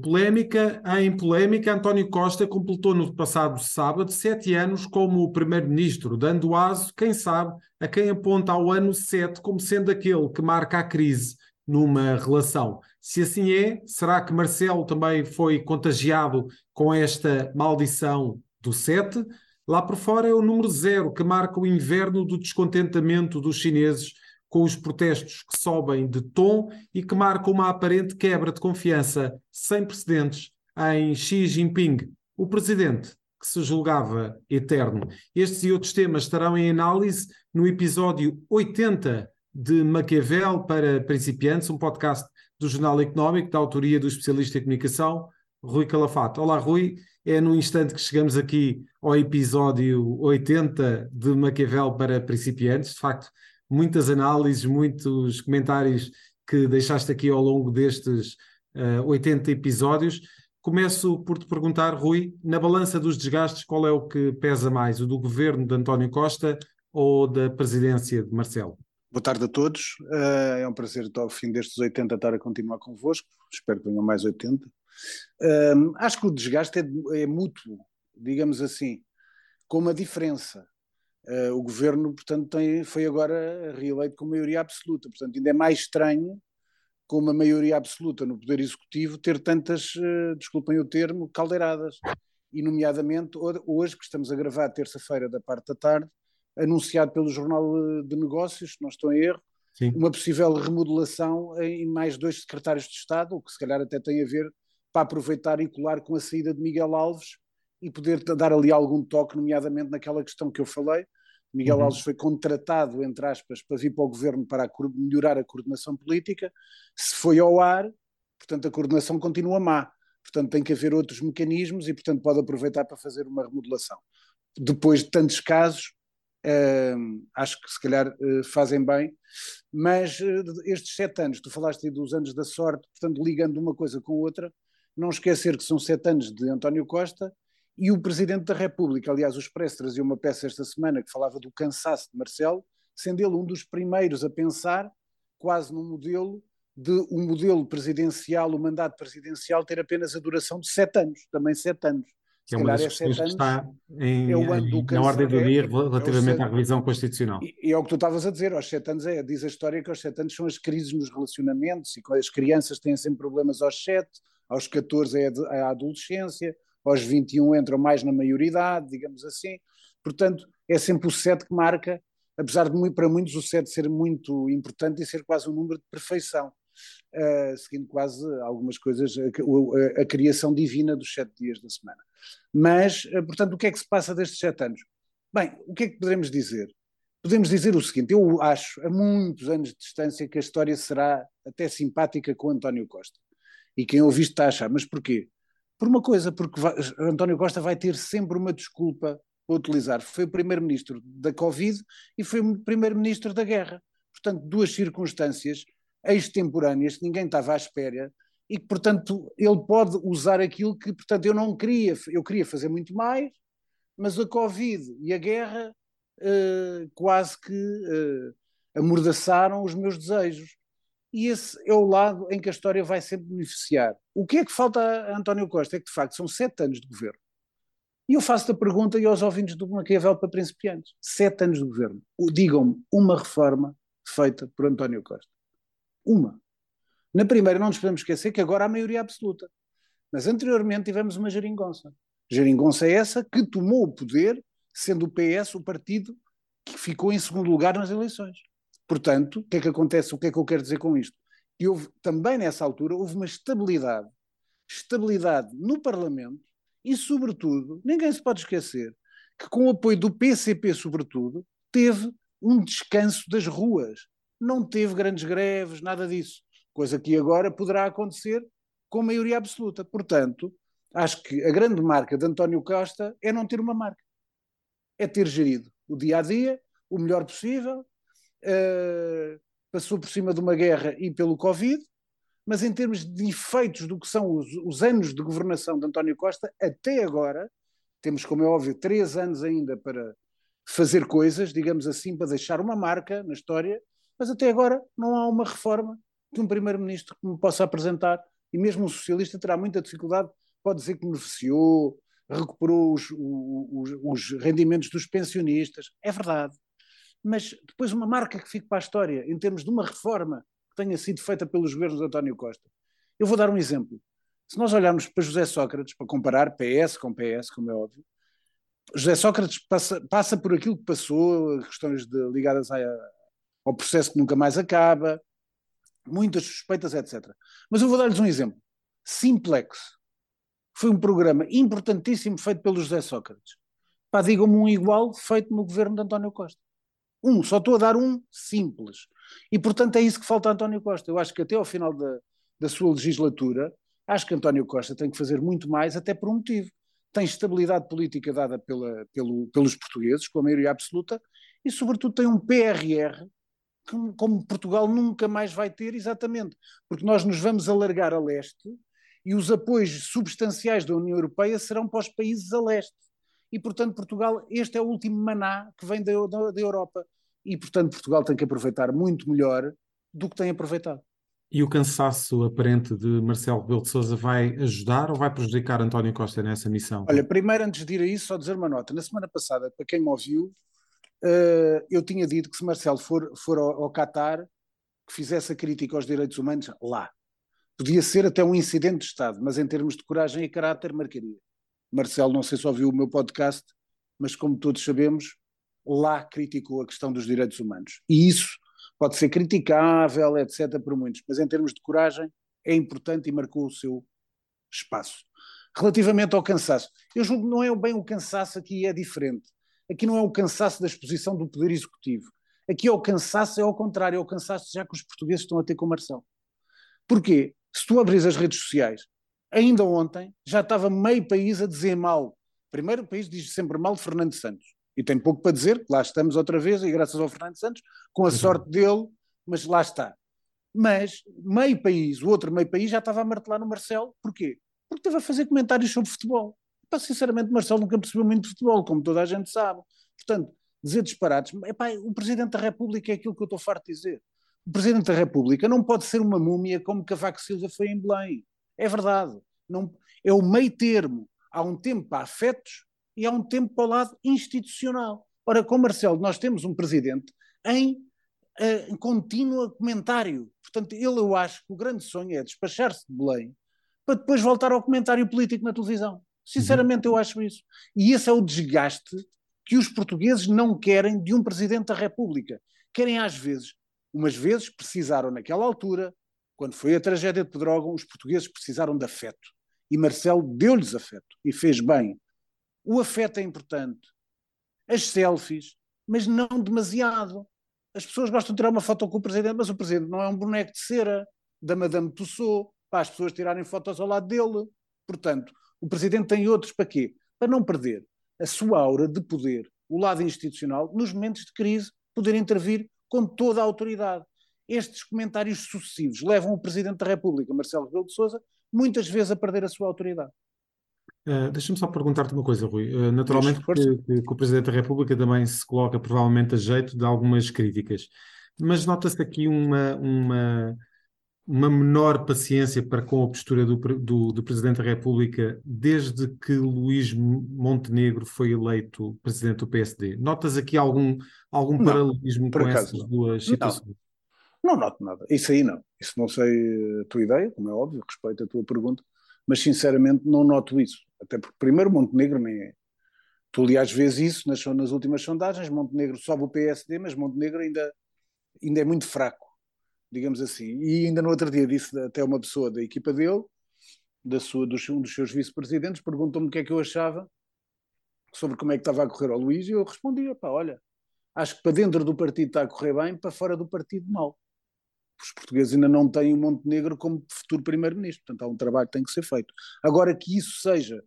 polémica em polémica, António Costa completou no passado sábado sete anos como primeiro-ministro, dando aso, quem sabe, a quem aponta ao ano sete como sendo aquele que marca a crise numa relação. Se assim é, será que Marcelo também foi contagiado com esta maldição do sete? Lá por fora é o número zero que marca o inverno do descontentamento dos chineses com os protestos que sobem de tom e que marcam uma aparente quebra de confiança sem precedentes em Xi Jinping, o presidente que se julgava eterno. Estes e outros temas estarão em análise no episódio 80 de Maquiavel para principiantes, um podcast do Jornal Económico, da autoria do especialista em comunicação, Rui Calafato. Olá, Rui. É no instante que chegamos aqui ao episódio 80 de Maquiavel para principiantes. De facto, muitas análises, muitos comentários que deixaste aqui ao longo destes uh, eh, 80 episódios. Começo por te perguntar, Rui, na balança dos desgastes, qual é o que pesa mais, o do governo de António Costa ou da presidência de Marcelo? Boa tarde a todos. Uh, é um prazer ao fim destes 80 estar a continuar convosco. Espero que venham mais 80. Uh, acho que o desgaste é, é mútuo, digamos assim, com uma diferença. Uh, o governo, portanto, tem, foi agora reeleito com maioria absoluta. Portanto, ainda é mais estranho, com uma maioria absoluta no Poder Executivo, ter tantas, uh, desculpem o termo, caldeiradas. E, nomeadamente, hoje, que estamos a gravar terça-feira da parte da tarde, anunciado pelo Jornal de Negócios, se não estou em erro, Sim. uma possível remodelação em mais dois secretários de Estado, o que se calhar até tem a ver para aproveitar e colar com a saída de Miguel Alves e poder dar ali algum toque, nomeadamente naquela questão que eu falei, Miguel uhum. Alves foi contratado, entre aspas, para vir para o governo para a, melhorar a coordenação política. Se foi ao ar, portanto, a coordenação continua má. Portanto, tem que haver outros mecanismos e, portanto, pode aproveitar para fazer uma remodelação. Depois de tantos casos, uh, acho que se calhar uh, fazem bem, mas uh, estes sete anos, tu falaste aí dos anos da sorte, portanto, ligando uma coisa com outra, não esquecer que são sete anos de António Costa e o Presidente da República, aliás, o Expresso trazia uma peça esta semana que falava do cansaço de Marcelo, sendo ele um dos primeiros a pensar quase num modelo de um modelo presidencial, o mandato presidencial ter apenas a duração de sete anos, também sete anos. Que é uma das é questões que está em, é em, na ordem do dia relativamente é à revisão constitucional. E, e é o que tu estavas a dizer, aos sete anos, é, diz a história que aos sete anos são as crises nos relacionamentos e as crianças têm sempre problemas aos sete, aos 14 é a adolescência, aos 21 entram mais na maioridade, digamos assim. Portanto, é sempre o 7 que marca, apesar de para muitos o 7 ser muito importante e ser quase um número de perfeição, uh, seguindo quase algumas coisas, a, a, a, criação divina dos sete dias da semana. Mas, uh, portanto, o que é que se passa destes sete anos? Bem, o que é que poderemos dizer? Podemos dizer o seguinte: eu acho, a muitos anos de distância, que a história será até simpática com António Costa. E quem ouviu está a achar, mas porquê? Por uma coisa, porque vai, António Costa vai ter sempre uma desculpa para utilizar. Foi o primeiro-ministro da Covid e foi o primeiro-ministro da guerra. Portanto, duas circunstâncias extemporâneas que ninguém estava à espera e que, portanto, ele pode usar aquilo que, portanto, eu não queria, eu queria fazer muito mais, mas a Covid e a guerra uh, quase que uh, amordaçaram os meus desejos e esse é o lado em que a história vai sempre beneficiar. O que é que falta a António Costa? É que, de facto, são sete anos de governo. E eu faço-te a pergunta e aos ouvintes do Maquiavel para principiantes. Sete anos de governo. Digam-me uma reforma feita por António Costa. Uma. Na primeira, não nos podemos esquecer que agora há maioria absoluta. Mas anteriormente tivemos uma geringonça. Geringonça é essa que tomou o poder, sendo o PS o partido que ficou em segundo lugar nas eleições. Portanto, o que é que acontece? O que é que eu quero dizer com isto? Que houve, também nessa altura, houve uma estabilidade, estabilidade no Parlamento e, sobretudo, ninguém se pode esquecer que, com o apoio do PCP, sobretudo, teve um descanso das ruas. Não teve grandes greves, nada disso. Coisa que agora poderá acontecer com maioria absoluta. Portanto, acho que a grande marca de António Costa é não ter uma marca. É ter gerido o dia a dia o melhor possível, uh, passou por cima de uma guerra e pelo Covid, mas em termos de efeitos do que são os, os, anos de governação de António Costa, até agora, temos, como é óbvio, três anos ainda para fazer coisas, digamos assim, para deixar uma marca na história, mas até agora não há uma reforma de um primeiro-ministro que me possa apresentar E mesmo um socialista terá muita dificuldade, pode dizer que beneficiou, recuperou os, os, os rendimentos dos pensionistas, é verdade. Mas depois uma marca que fique para a história, em termos de uma reforma que tenha sido feita pelos governos de António Costa. Eu vou dar um exemplo. Se nós olharmos para José Sócrates, para comparar PS com PS, como é óbvio, José Sócrates passa, passa por aquilo que passou, questões de, ligadas ao processo que nunca mais acaba, muitas suspeitas, etc. Mas eu vou dar-lhes um exemplo. Simplex foi um programa importantíssimo feito pelo José Sócrates. Pá, digam-me um igual feito no governo de António Costa. Um, só estou a dar um simples. E portanto é isso que falta a António Costa. Eu acho que até ao final da, da sua legislatura, acho que António Costa tem que fazer muito mais, até por um motivo tem estabilidade política dada pela, pelo, pelos portugueses, com a maioria absoluta, e sobretudo tem um PRR que, como Portugal nunca mais vai ter, exatamente, porque nós nos vamos alargar a leste e os apoios substanciais da União Europeia serão para os países a leste. E, portanto, Portugal, este é o último maná que vem da, da, da Europa. E, portanto, Portugal tem que aproveitar muito melhor do que tem aproveitado. E o cansaço aparente de Marcelo Rebelo de Sousa vai ajudar ou vai prejudicar António Costa nessa missão? Olha, primeiro antes de ir a isso, só dizer uma nota. Na semana passada, para quem me ouviu, uh, eu tinha dito que se Marcelo for, for ao, ao Qatar, que fizesse a crítica aos direitos humanos lá. Podia ser até um incidente de Estado, mas em termos de coragem e caráter, marcaria. Marcelo, não sei se ouviu o meu podcast, mas como todos sabemos, lá criticou a questão dos direitos humanos. E isso pode ser criticável, etc., por muitos, mas em termos de coragem é importante e marcou o seu espaço. Relativamente ao cansaço, eu julgo que não é bem o cansaço aqui, é diferente. Aqui não é o cansaço da exposição do Poder Executivo. Aqui é o cansaço, é ao contrário, é o cansaço já que os portugueses estão a ter com Marcelo. Porquê? Se tu abris as redes sociais, ainda ontem já estava meio país a dizer mal. Primeiro, o país diz sempre mal de Fernando Santos e tem pouco para dizer, lá estamos outra vez, e graças ao Fernando Santos, com a uhum. sorte dele, mas lá está. Mas meio país, o outro meio país já estava a martelar no Marcelo, porquê? Porque estava a fazer comentários sobre futebol. Pá, sinceramente, Marcelo nunca percebeu muito de futebol, como toda a gente sabe. Portanto, dizer disparates, epá, o Presidente da República é aquilo que eu estou farto de dizer. O Presidente da República não pode ser uma múmia como Cavaco Silva foi em Belém. É verdade. Não, é o meio termo. Há um tempo para afetos e há um tempo para o lado institucional. Ora, com Marcelo, nós temos um presidente em, em contínuo comentário. Portanto, ele, eu acho que o grande sonho é despachar-se de Belém para depois voltar ao comentário político na televisão. Sinceramente, eu acho isso. E esse é o desgaste que os portugueses não querem de um presidente da República. Querem, às vezes, umas vezes precisaram, naquela altura, quando foi a tragédia de Pedrógão, os portugueses precisaram de afeto. E Marcelo deu-lhes afeto e fez bem o afeto é importante. As selfies, mas não demasiado. As pessoas gostam de tirar uma foto com o presidente, mas o presidente não é um boneco de cera da Madame Tussauds para as pessoas tirarem fotos ao lado dele. Portanto, o presidente tem outros para quê? Para não perder a sua aura de poder, o lado institucional, nos momentos de crise, poder intervir com toda a autoridade. Estes comentários sucessivos levam o Presidente da República, Marcelo Rebelo de Sousa, muitas vezes a perder a sua autoridade. Uh, Deixa-me só perguntar-te uma coisa, Rui. Uh, naturalmente que, que, que, o Presidente da República também se coloca provavelmente a jeito de algumas críticas, mas nota-se aqui uma, uma, uma menor paciência para com a postura do, do, do, Presidente da República desde que Luís Montenegro foi eleito Presidente do PSD. Notas aqui algum, algum não, paralelismo com acaso, essas não. duas situações? Não. noto nada. Isso aí não. Isso não sei a tua ideia, como é óbvio, respeito a tua pergunta mas sinceramente não noto isso. Até porque, primeiro, Montenegro nem é. Tu, aliás, vês isso nas, nas últimas sondagens. Montenegro sobe o PSD, mas Montenegro ainda, ainda é muito fraco, digamos assim. E ainda no outro dia disse até uma pessoa da equipa dele, da sua, um dos seus vice-presidentes, perguntou-me o que é que eu achava sobre como é que estava a correr ao Luís, e eu respondia: pá, olha, acho que para dentro do partido está a correr bem, para fora do partido mal os portugueses ainda não têm o Montenegro como futuro primeiro-ministro, portanto há um trabalho que tem que ser feito. Agora que isso seja,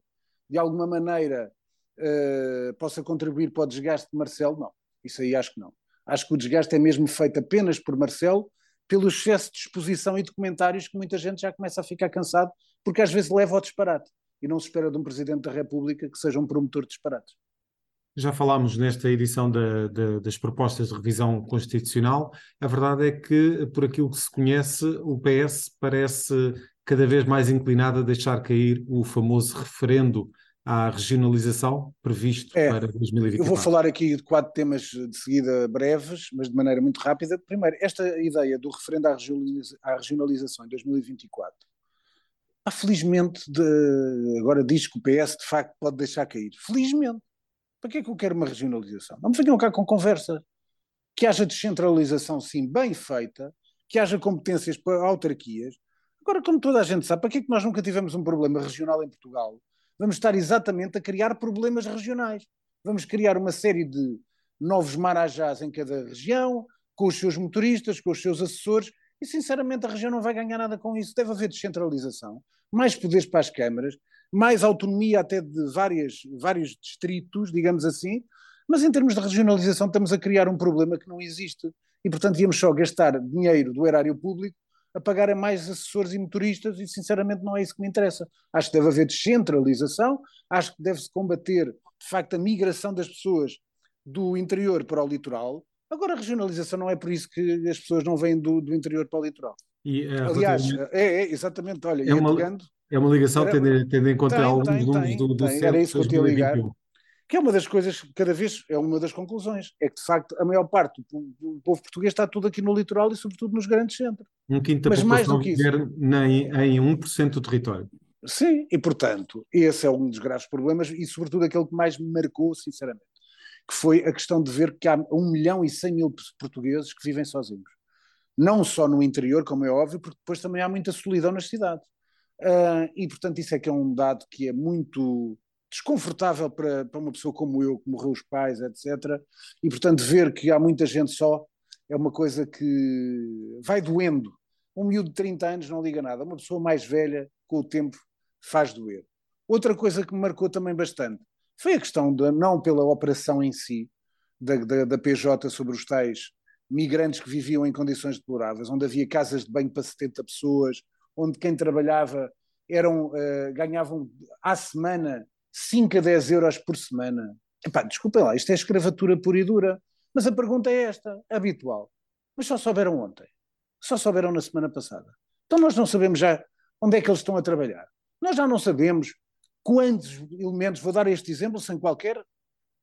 de alguma maneira, uh, possa contribuir para o desgaste de Marcelo, não. Isso aí acho que não. Acho que o desgaste é mesmo feito apenas por Marcelo, pelo excesso de exposição e de comentários que muita gente já começa a ficar cansado, porque às vezes leva ao disparate. E não se espera de um Presidente da República que seja um promotor de disparates. Já falámos nesta edição da, da, das propostas de revisão constitucional. A verdade é que, por aquilo que se conhece, o PS parece cada vez mais inclinada a deixar cair o famoso referendo à regionalização previsto é, para 2024. Eu vou falar aqui de quatro temas de seguida breves, mas de maneira muito rápida. Primeiro, esta ideia do referendo à, regionalização em 2024. Ah, felizmente, de, agora diz que o PS de facto pode deixar cair. Felizmente. Para que é que eu quero uma regionalização? Não me venham cá com conversa. Que haja descentralização, sim, bem feita, que haja competências para autarquias. Agora, como toda a gente sabe, para que é que nós nunca tivemos um problema regional em Portugal? Vamos estar exatamente a criar problemas regionais. Vamos criar uma série de novos marajás em cada região, com os seus motoristas, com os seus assessores, e sinceramente a região não vai ganhar nada com isso. Deve haver descentralização, mais poderes para as câmaras, mais autonomia até de várias, vários distritos, digamos assim, mas em termos de regionalização estamos a criar um problema que não existe. E, portanto, íamos só gastar dinheiro do erário público a pagar a mais assessores e motoristas e, sinceramente, não é isso que me interessa. Acho que deve haver descentralização, acho que deve-se combater, de facto, a migração das pessoas do interior para o litoral. Agora, a regionalização não é por isso que as pessoas não vêm do, do interior para o litoral. E, uh, Aliás, é, é, exatamente, olha, é uma, pegando, é uma ligação era, tendo, tendo, em conta tem, alguns tem, números tem, do, do tem, Era isso que eu tinha ligado. Que é uma das coisas, cada vez é uma das conclusões, é que de facto a maior parte do, povo português está tudo aqui no litoral e sobretudo nos grandes centros. Um quinto da Mas mais do que isso. Nem, em 1% do território. Sim, e portanto, esse é um dos graves problemas e sobretudo aquele que mais me marcou, sinceramente, que foi a questão de ver que há 1 milhão e 100 mil portugueses que vivem sozinhos. Não só no interior, como é óbvio, porque depois também há muita solidão nas cidades. Uh, e, portanto, isso é que é um dado que é muito desconfortável para, para uma pessoa como eu, que morreu os pais, etc. E, portanto, ver que há muita gente só é uma coisa que vai doendo. Um miúdo de 30 anos não liga nada. Uma pessoa mais velha, com o tempo, faz doer. Outra coisa que me marcou também bastante foi a questão, de, não pela operação em si, da, da, da PJ sobre os tais migrantes que viviam em condições deploráveis, onde havia casas de banho para 70 pessoas, onde quem trabalhava eram, uh, ganhavam à semana 5 a 10 euros por semana. Epá, desculpem lá, isto é escravatura pura e dura. Mas a pergunta é esta, habitual. Mas só souberam ontem. Só souberam na semana passada. Então nós não sabemos já onde é que eles estão a trabalhar. Nós já não sabemos quantos elementos, vou dar este exemplo sem qualquer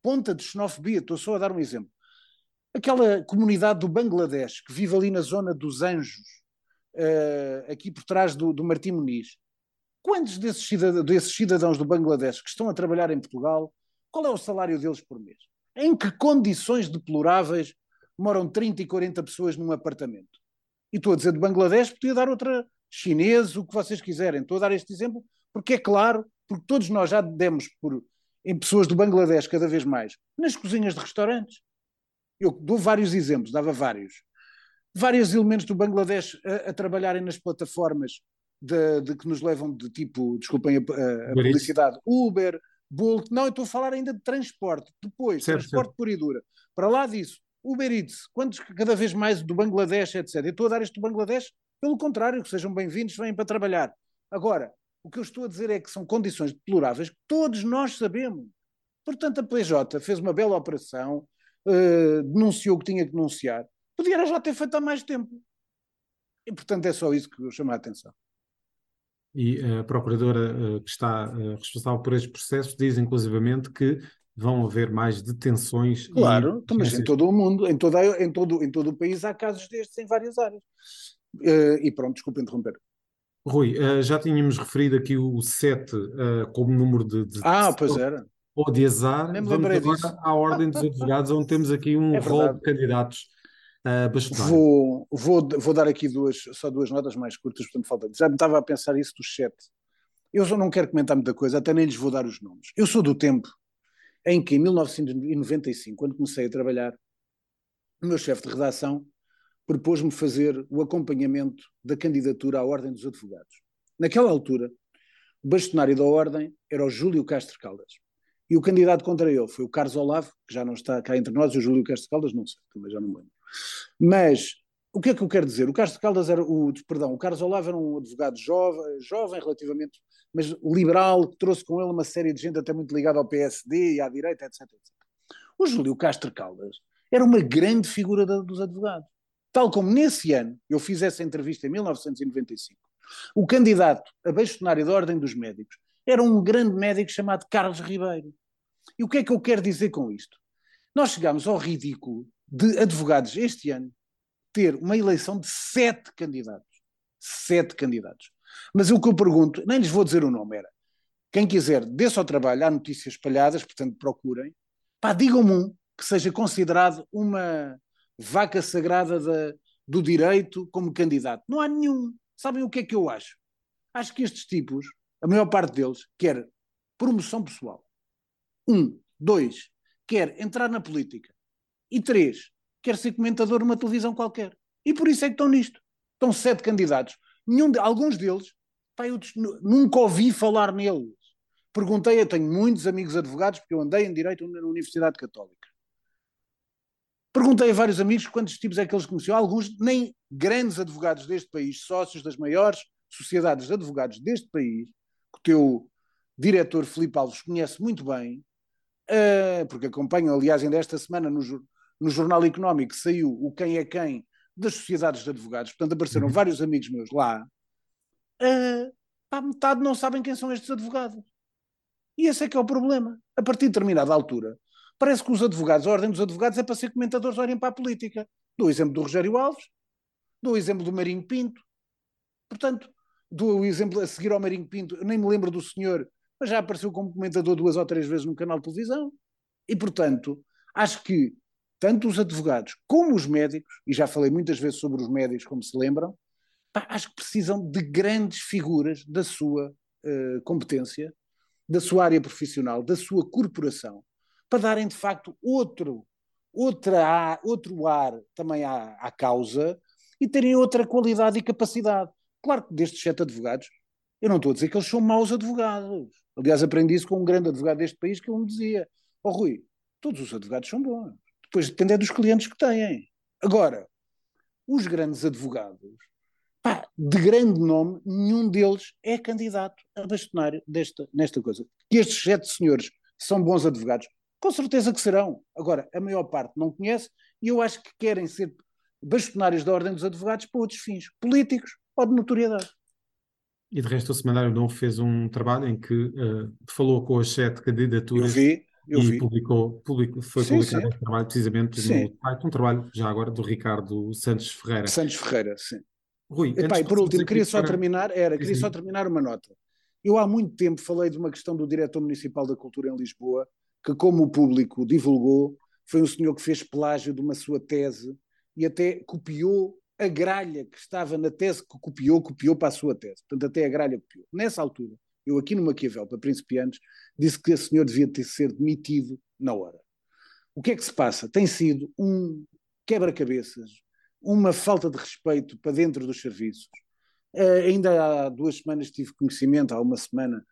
ponta de xenofobia, estou só a dar um exemplo. Aquela comunidade do Bangladesh que vive ali na zona dos Anjos, uh, aqui por trás do, do Martim Muniz, quantos desses cidadãos, desses cidadãos do Bangladesh que estão a trabalhar em Portugal, qual é o salário deles por mês? Em que condições deploráveis moram 30 e 40 pessoas num apartamento? E estou a dizer de Bangladesh, podia dar outra chinês, o que vocês quiserem. Estou a dar este exemplo porque é claro, porque todos nós já demos por, em pessoas do Bangladesh cada vez mais, nas cozinhas de restaurantes. Eu dou vários exemplos, dava vários vários elementos do Bangladesh a, a trabalharem nas plataformas de, de, que nos levam de tipo, desculpem a, a, a publicidade, Uber, Bolt, não, eu estou a falar ainda de transporte, depois, certo, transporte certo. pura e dura. Para lá disso, Uber Eats, quantos cada vez mais do Bangladesh, etc. Eu estou a dar isto do Bangladesh, pelo contrário, que sejam bem-vindos, vêm para trabalhar. Agora, o que eu estou a dizer é que são condições deploráveis que todos nós sabemos. Portanto, a PJ fez uma bela operação, uh, denunciou o que tinha que denunciar, Podia já ter feito há mais tempo. E, portanto, é só isso que eu chamo a atenção. E a procuradora uh, que está uh, responsável por este processo diz, inclusivamente, que vão haver mais detenções. Claro, e... mas em todo o mundo, em, toda, em, todo, em todo o país há casos destes em várias áreas. Uh, e pronto, desculpe interromper. Rui, já tínhamos referido aqui o 7 como número de, de Ah, pois era. Ou de azar. Vamos agora disso. à Ordem dos Advogados, onde temos aqui um é rol de candidatos Vou, vou, vou dar aqui duas, só duas notas mais curtas, portanto falta. Já me estava a pensar isso do chat. Eu só não quero comentar muita coisa, até nem lhes vou dar os nomes. Eu sou do tempo em que, em 1995, quando comecei a trabalhar, o meu chefe de redação propôs-me fazer o acompanhamento da candidatura à Ordem dos Advogados. Naquela altura, o bastonário da Ordem era o Júlio Castro Caldas. E o candidato contra ele foi o Carlos Olavo, que já não está cá entre nós, e o Júlio Castro Caldas, não sei, também já não me lembro. Mas o que é que eu quero dizer? O Carlos Caldas era o, perdão, o Carlos Olavo era um advogado jovem, jovem relativamente, mas liberal, que trouxe com ele uma série de gente até muito ligada ao PSD e à direita, etc, etc. O Júlio Castro Caldas era uma grande figura da, dos advogados. Tal como nesse ano, eu fiz essa entrevista em 1995, O candidato a bastonário da Ordem dos Médicos era um grande médico chamado Carlos Ribeiro. E o que é que eu quero dizer com isto? Nós chegamos ao ridículo de advogados este ano ter uma eleição de sete candidatos. Sete candidatos. Mas o que eu pergunto, nem lhes vou dizer o nome, era quem quiser, dê-se ao trabalho, há notícias espalhadas, portanto procurem, pá, digam-me um que seja considerado uma vaca sagrada da, do direito como candidato. Não há nenhum. Sabem o que é que eu acho? Acho que estes tipos, a maior parte deles, quer promoção pessoal. Um. Dois. Quer entrar na política. E três. Quer ser comentador numa televisão qualquer. E por isso é que estão nisto. Estão sete candidatos. Nenhum de, alguns deles, pá, eu nunca ouvi falar neles. Perguntei, eu tenho muitos amigos advogados, porque eu andei em Direito na Universidade Católica. Perguntei a vários amigos quantos tipos é que eles conheciam. Alguns nem grandes advogados deste país, sócios das maiores sociedades de advogados deste país, que o teu diretor Filipe Alves conhece muito bem, uh, porque acompanham, aliás, ainda esta semana no, no Jornal Económico saiu o Quem é Quem das sociedades de advogados, portanto apareceram uhum. vários amigos meus lá, uh, pá, metade não sabem quem são estes advogados. E esse é que é o problema. A partir de determinada altura, parece que os advogados, a ordem dos advogados é para ser comentadores, olhem para a política. Dou o exemplo do Rogério Alves, dou o exemplo do Marinho Pinto, portanto, dou o exemplo a seguir ao Marinho Pinto, eu nem me lembro do senhor, mas já apareceu como comentador duas ou três vezes num canal de televisão. E, portanto, acho que tanto os advogados como os médicos, e já falei muitas vezes sobre os médicos, como se lembram, pá, acho que precisam de grandes figuras da sua uh, competência, da sua área profissional, da sua corporação, para darem de facto outro, outra, outro ar também à, à causa e terem outra qualidade e capacidade. Claro que destes sete advogados, eu não estou a dizer que eles são maus advogados. Aliás, aprendi isso com um grande advogado deste país que ele me dizia: Ó oh, Rui, todos os advogados são bons. Depois depende é dos clientes que têm. Agora, os grandes advogados, pá, de grande nome, nenhum deles é candidato a bastonário desta, nesta coisa. Que estes sete senhores são bons advogados, com certeza que serão. Agora, a maior parte não conhece e eu acho que querem ser bastonários da Ordem dos Advogados para outros fins, políticos ou de notoriedade. E de resto, o Semanário Novo fez um trabalho em que uh, falou com as sete candidaturas. Eu vi, eu e vi. Publicou, publicou, foi sim, publicado sim. esse trabalho precisamente sim. no site, um trabalho já agora do Ricardo Santos Ferreira. Santos Ferreira, sim. Rui, Epá, e por último, queria só para... terminar, era, queria só terminar uma nota. Eu há muito tempo falei de uma questão do diretor municipal da cultura em Lisboa, que como o público divulgou, foi um senhor que fez plágio de uma sua tese e até copiou a gralha que estava na tese que copiou, copiou para a sua tese. Portanto, até a gralha copiou. Nessa altura, eu aqui no Maquiavel, para principiantes, disse que esse senhor devia ter ser demitido na hora. O que é que se passa? Tem sido um quebra-cabeças, uma falta de respeito para dentro dos serviços. Uh, ainda há duas semanas tive conhecimento, há uma semana,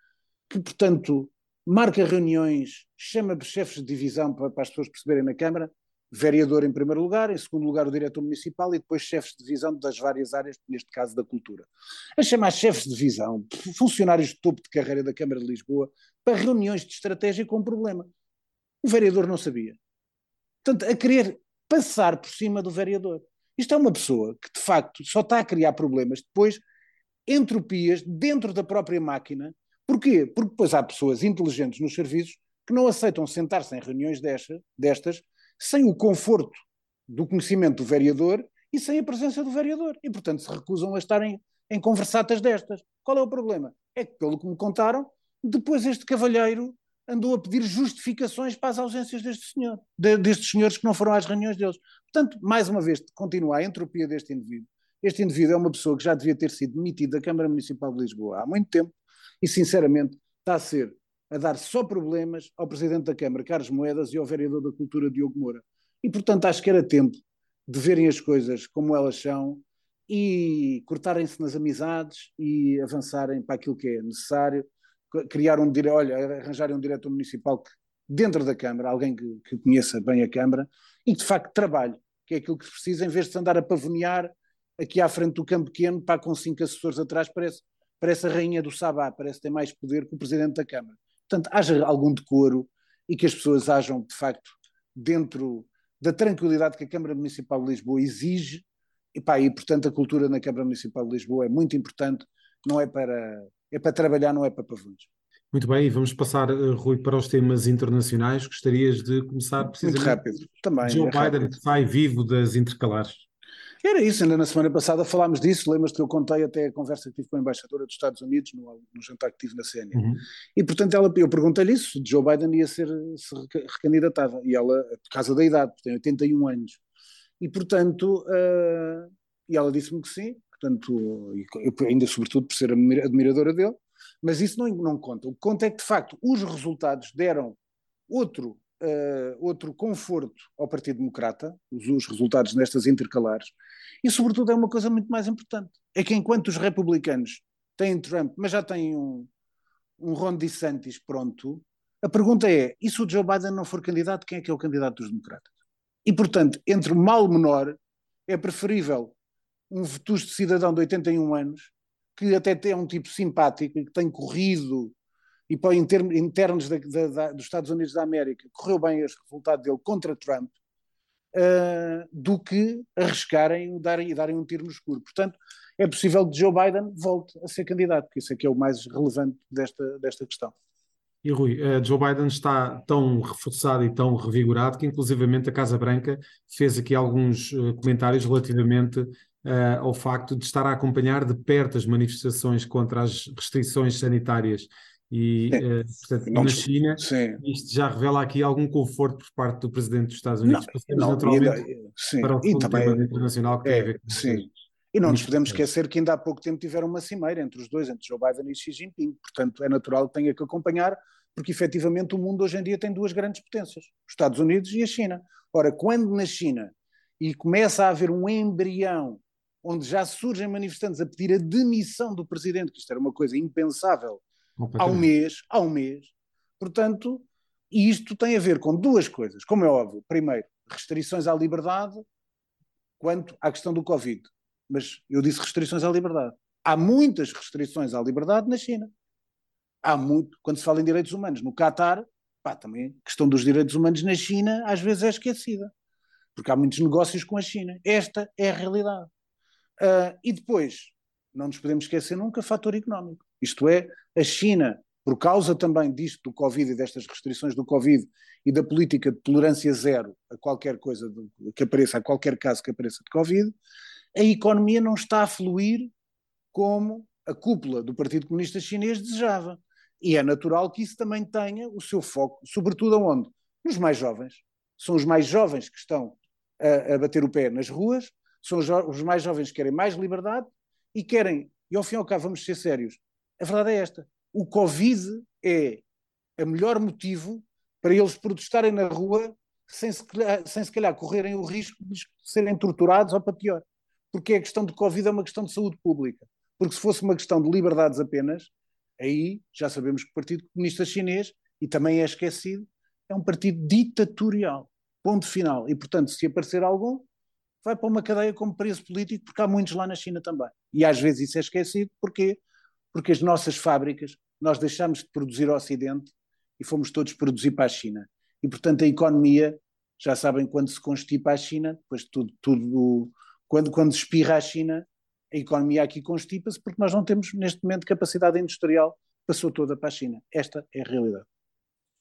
que, portanto, marca reuniões, chama chefes de divisão para, para as pessoas perceberem na Câmara, vereador em primeiro lugar, em segundo lugar o diretor municipal e depois chefes de divisão das várias áreas, neste caso da cultura. A chamar chefes de divisão, funcionários de topo de carreira da Câmara de Lisboa, para reuniões de estratégia com um problema. O vereador não sabia. Portanto, a querer passar por cima do vereador. Isto é uma pessoa que, de facto, só está a criar problemas depois, entropias dentro da própria máquina. Porquê? Porque depois há pessoas inteligentes nos serviços que não aceitam sentar-se em reuniões destas, destas sem o conforto do conhecimento do vereador e sem a presença do vereador. E, portanto, se recusam a estarem em conversatas destas. Qual é o problema? É que, pelo que me contaram, depois este cavalheiro andou a pedir justificações para as ausências deste senhor, de, destes senhores que não foram às reuniões deles. Portanto, mais uma vez, continua a entropia deste indivíduo. Este indivíduo é uma pessoa que já devia ter sido demitido da Câmara Municipal de Lisboa há muito tempo e, sinceramente, está a ser a dar só problemas ao Presidente da Câmara, Carlos Moedas, e ao Vereador da Cultura, Diogo Moura. E, portanto, acho que era tempo de verem as coisas como elas são e cortarem-se nas amizades e avançarem para aquilo que é necessário, criar um olha, arranjarem um diretor municipal que, dentro da Câmara, alguém que, que conheça bem a Câmara e que de facto trabalhe, que é aquilo que se precisa, em vez de andar a pavonear aqui à frente do campo pequeno, para com cinco assessores atrás, parece, parece a rainha do Sabá, parece ter mais poder que o Presidente da Câmara. Portanto, haja algum decoro e que as pessoas hajam, de facto, dentro da tranquilidade que a Câmara Municipal de Lisboa exige, e, pá, e portanto a cultura na Câmara Municipal de Lisboa é muito importante, não é para, é para trabalhar, não é para pavões. Muito bem, e vamos passar, uh, Rui, para os temas internacionais. Gostarias de começar precisamente. Muito rápido, também. Joe é Biden, rápido. sai vivo das intercalares. Era isso, ainda na semana passada falámos disso, lembras que eu contei até a conversa que tive com a embaixadora dos Estados Unidos no, no jantar que tive na CNN. Uhum. E portanto ela, eu perguntei-lhe isso, se Joe Biden ia ser se recandidatava, e ela, por causa da idade, tem 81 anos. E portanto, uh, e ela disse-me que sim, portanto, eu, ainda sobretudo por ser admiradora dele, mas isso não, não conta. O que conta é que de facto os resultados deram outro Uh, outro conforto ao Partido Democrata, os, os, resultados nestas intercalares, e sobretudo é uma coisa muito mais importante, é que enquanto os republicanos têm Trump, mas já têm um, um Ron DeSantis pronto, a pergunta é, e se o Joe Biden não for candidato, quem é que é o candidato dos democratas? E portanto, entre mal menor, é preferível um vetusto cidadão de 81 anos, que até é um tipo simpático e que tem corrido e para internos da, da, da, dos Estados Unidos da América, correu bem o resultado dele contra Trump, uh, do que arriscarem e darem um tiro no escuro. Portanto, é possível que Joe Biden volte a ser candidato, que isso é que é o mais relevante desta, desta questão. E Rui, uh, Joe Biden está tão reforçado e tão revigorado que inclusivamente a Casa Branca fez aqui alguns uh, comentários relativamente uh, ao facto de estar a acompanhar de perto as manifestações contra as restrições sanitárias e, uh, portanto, não, na China, sim. isto já revela aqui algum conforto por parte do Presidente dos Estados Unidos. Passamos não, naturalmente para o e também, internacional que é, tem a ver com sim. E não nos podemos esquecer que ainda há pouco tempo tiveram uma cimeira entre os dois, entre Joe Biden e Xi Jinping. Portanto, é natural que tenha que acompanhar, porque efetivamente o mundo hoje em dia tem duas grandes potências, os Estados Unidos e a China. Ora, quando na China e começa a haver um embrião onde já surgem manifestantes a pedir a demissão do presidente, que isto era uma coisa impensável ao mês, ao mês. Portanto, isto tem a ver com duas coisas, como é óbvio. Primeiro, restrições à liberdade quanto à questão do Covid. Mas eu disse restrições à liberdade. Há muitas restrições à liberdade na China. Há muito, quando se fala em direitos humanos. No Catar, pá, também a questão dos direitos humanos na China às vezes é esquecida. Porque há muitos negócios com a China. Esta é a realidade. Uh, e depois, não nos podemos esquecer nunca, fator económico. Isto é, a China, por causa também disto do Covid e destas restrições do Covid e da política de tolerância zero a qualquer coisa que apareça, a qualquer caso que apareça de Covid, a economia não está a fluir como a cúpula do Partido Comunista Chinês desejava. E é natural que isso também tenha o seu foco, sobretudo aonde? Nos mais jovens. São os mais jovens que estão a, a bater o pé nas ruas, são os, os mais jovens que querem mais liberdade e querem, e ao fim e ao cabo, vamos ser sérios, a verdade é esta: o Covid é o melhor motivo para eles protestarem na rua sem se, sem se calhar correrem o risco de serem torturados ou para pior. Porque a questão de Covid é uma questão de saúde pública. Porque se fosse uma questão de liberdades apenas, aí já sabemos que o Partido Comunista Chinês, e também é esquecido, é um partido ditatorial. Ponto final. E, portanto, se aparecer algum, vai para uma cadeia como preso político, porque há muitos lá na China também. E às vezes isso é esquecido, porquê? Porque as nossas fábricas, nós deixamos de produzir ao Ocidente e fomos todos produzir para a China. E, portanto, a economia, já sabem, quando se constipa a China, depois tudo, tudo quando, quando espirra a China, a economia aqui constipa-se, porque nós não temos, neste momento, capacidade industrial, passou toda para a China. Esta é a realidade.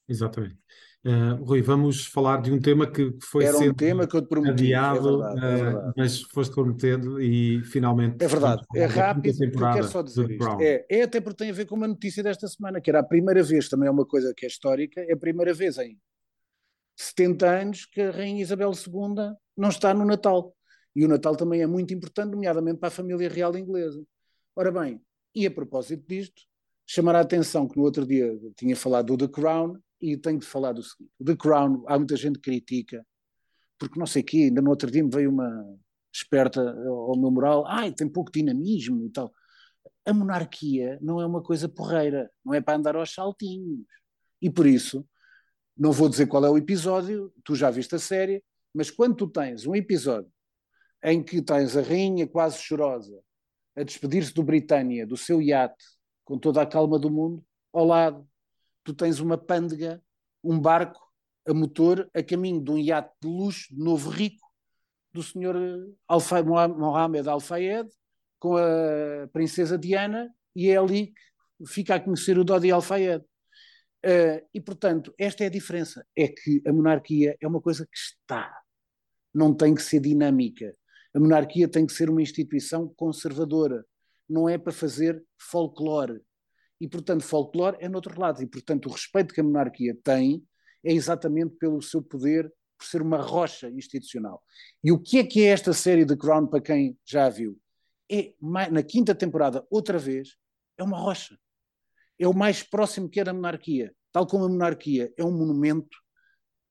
Exatamente. Uh, Rui, vamos falar de um tema que foi Era um tema que eu te prometi, é adiado, é verdade, é verdade. Uh, mas foste prometendo e finalmente... É verdade, é rápido, eu quero só dizer isto. É, é até porque tem a ver com uma notícia desta semana, que era a primeira vez, também é uma coisa que é histórica, é a primeira vez em 70 anos que a Rainha Isabel II não está no Natal. E o Natal também é muito importante, nomeadamente para a família real inglesa. Ora bem, e a propósito disto, chamar a atenção que no outro dia tinha falado do The Crown, e tenho de falar do seguinte: The Crown, há muita gente que critica, porque não sei o quê, ainda no outro dia me veio uma esperta ao meu moral, ai, tem pouco dinamismo e tal. A monarquia não é uma coisa porreira, não é para andar aos saltinhos. E por isso, não vou dizer qual é o episódio, tu já viste a série, mas quando tu tens um episódio em que tens a rainha quase chorosa a despedir-se do Britânia, do seu iate, com toda a calma do mundo, ao lado tu tens uma pândega, um barco a motor a caminho de um iate de luxo, de novo rico, do senhor Alfa, Mohamed Al-Fayed, com a princesa Diana e é ali que fica a conhecer o Dodi Al-Fayed. Uh, e, portanto, esta é a diferença. É que a monarquia é uma coisa que está, não tem que ser dinâmica. A monarquia tem que ser uma instituição conservadora, não é para fazer folclore. E, portanto, folclore é no outro lado. E, portanto, o respeito que a monarquia tem é exatamente pelo seu poder, por ser uma rocha institucional. E o que é que é esta série de Crown, para quem já a viu? É, na quinta temporada, outra vez, é uma rocha é o mais próximo que é da monarquia. Tal como a monarquia é um monumento,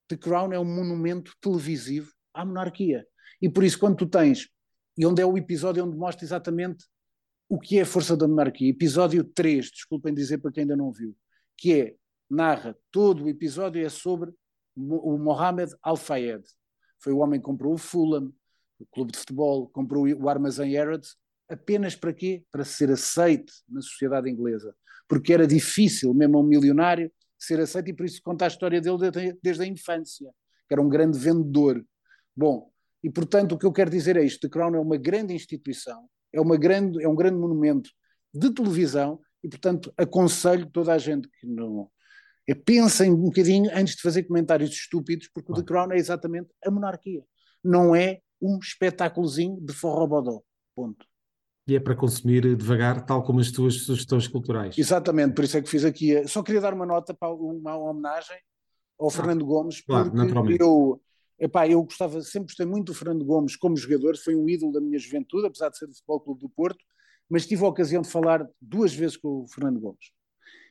The Crown é um monumento televisivo à monarquia. E por isso, quando tu tens, e onde é o episódio onde mostra exatamente o que é a força da monarquia, episódio 3, desculpem dizer para quem ainda não viu, que é, narra, todo o episódio é sobre o Mohamed Al-Fayed. Foi o homem que comprou o Fulham, o clube de futebol, comprou o Armazém Harrods, apenas para quê? Para ser aceite na sociedade inglesa porque era difícil, mesmo a um milionário, ser aceito, e por isso conta a história dele desde, a infância, que era um grande vendedor. Bom, e portanto o que eu quero dizer é isto: The Crown é uma grande instituição, é, uma grande, é um grande monumento de televisão, e portanto aconselho toda a gente que não. É, pensem um bocadinho antes de fazer comentários estúpidos, porque o The Crown é exatamente a monarquia. Não é um espetáculozinho de forrobodó. Ponto e é para consumir devagar, tal como as tuas sugestões culturais. Exatamente, por isso é que fiz aqui. Só queria dar uma nota para uma homenagem ao ah, Fernando Gomes, porque claro, eu, epá, eu gostava, sempre gostei muito do Fernando Gomes como jogador, foi um ídolo da minha juventude, apesar de ser do Futebol Clube do Porto, mas tive a ocasião de falar duas vezes com o Fernando Gomes.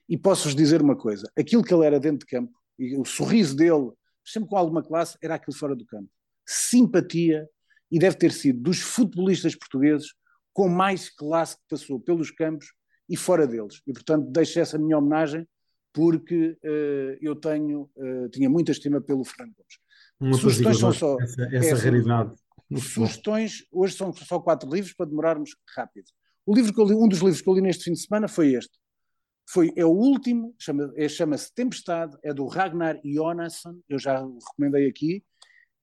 E posso-vos dizer uma coisa: aquilo que ele era dentro de campo, e o sorriso dele, sempre com alguma classe, era aquilo fora do campo. Simpatia, e deve ter sido dos futebolistas portugueses com mais classe que passou pelos campos e fora deles. E, portanto, deixo essa minha homenagem porque uh, eu tenho, uh, tinha muita estima pelo Fernando Gomes. Uma sugestões são só essa, essa, essa raridade. Sugestões, hoje são só quatro livros para demorarmos rápido. O livro que eu li, um dos livros que eu li neste fim de semana foi este. Foi, é o último, chama, é, chama-se Tempestade, é do Ragnar Jonasson, eu já o recomendei aqui.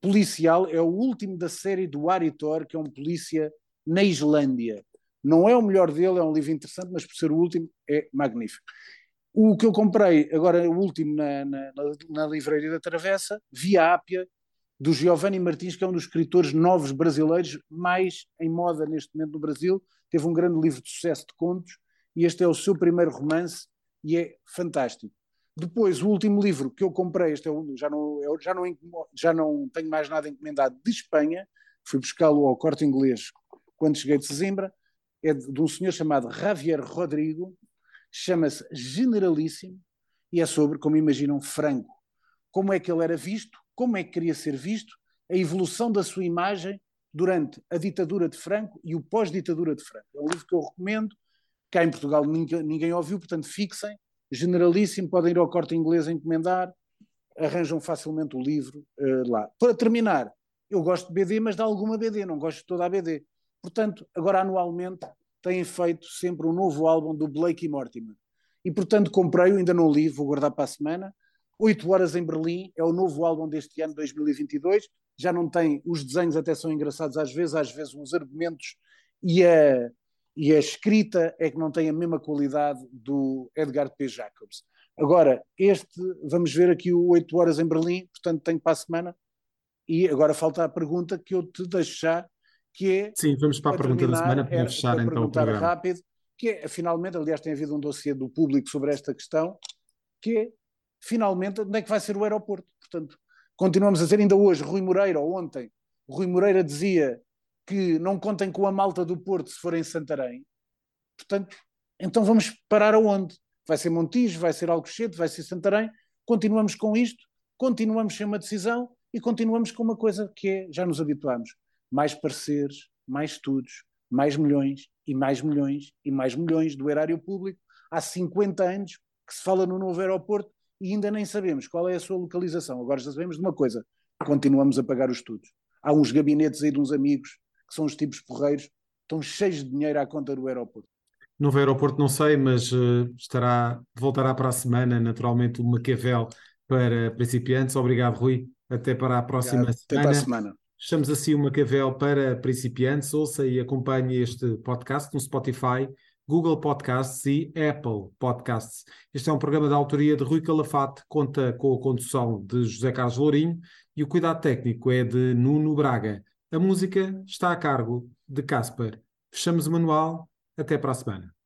Policial, é o último da série do Aritor, que é um polícia na Islândia. Não é o melhor dele, é um livro interessante, mas por ser o último é magnífico. O que eu comprei, agora o último na, na, na livraria da Travessa, Via Ápia, do Giovanni Martins, que é um dos escritores novos brasileiros mais em moda neste momento no Brasil. Teve um grande livro de sucesso de contos e este é o seu primeiro romance e é fantástico. Depois, o último livro que eu comprei, este é o, já, não, já, não, já não tenho mais nada encomendado de Espanha, fui buscá-lo ao corte inglês quando cheguei de Sesimbra, é de, de um senhor chamado Javier Rodrigo, chama-se Generalíssimo, e é sobre, como imaginam, Franco. Como é que ele era visto, como é que queria ser visto, a evolução da sua imagem durante a ditadura de Franco e o pós-ditadura de Franco. É um livro que eu recomendo, cá em Portugal ninguém, ninguém ouviu, portanto fixem, generalíssimo, podem ir ao corte inglês a encomendar, arranjam facilmente o livro uh, lá. Para terminar, eu gosto de BD, mas de alguma BD, não gosto de toda a BD. Portanto, agora anualmente têm feito sempre um novo álbum do Blake e Mortimer. E portanto comprei-o, ainda não li, vou guardar para a semana. Oito Horas em Berlim é o novo álbum deste ano 2022. Já não tem, os desenhos até são engraçados às vezes, às vezes os argumentos e a, e a escrita é que não tem a mesma qualidade do Edgar P. Jacobs. Agora, este, vamos ver aqui o Oito Horas em Berlim, portanto tenho para a semana. E agora falta a pergunta que eu te deixo já, que é. Sim, vamos para a pergunta terminar, da semana para fechar para então o programa. rápido, que é, finalmente, aliás, tem havido um dossiê do público sobre esta questão, que é, finalmente, onde é que vai ser o aeroporto? Portanto, continuamos a dizer, ainda hoje, Rui Moreira, ou ontem, Rui Moreira dizia que não contem com a malta do Porto se forem Santarém. Portanto, então vamos parar aonde? Vai ser Montijo, vai ser Alcochete, vai ser Santarém. Continuamos com isto, continuamos sem uma decisão e continuamos com uma coisa que é, já nos habituamos mais pareceres, mais estudos, mais milhões e mais milhões e mais milhões do erário público. Há 50 anos que se fala no novo aeroporto e ainda nem sabemos qual é a sua localização. Agora já sabemos de uma coisa: continuamos a pagar os estudos. Há uns gabinetes aí de uns amigos que são os tipos porreiros, estão cheios de dinheiro à conta do aeroporto. Novo aeroporto não sei, mas uh, estará, voltará para a semana, naturalmente, o Maquiavel para principiantes. Obrigado, Rui. Até para a próxima Obrigado. semana. Até para a semana. Estamos assim uma Maquiavel para principiantes. Ouça e acompanhe este podcast no Spotify, Google Podcasts e Apple Podcasts. Este é um programa da autoria de Rui Calafate, conta com a condução de José Carlos Lourinho e o cuidado técnico é de Nuno Braga. A música está a cargo de Casper. Fechamos o manual. Até para a semana.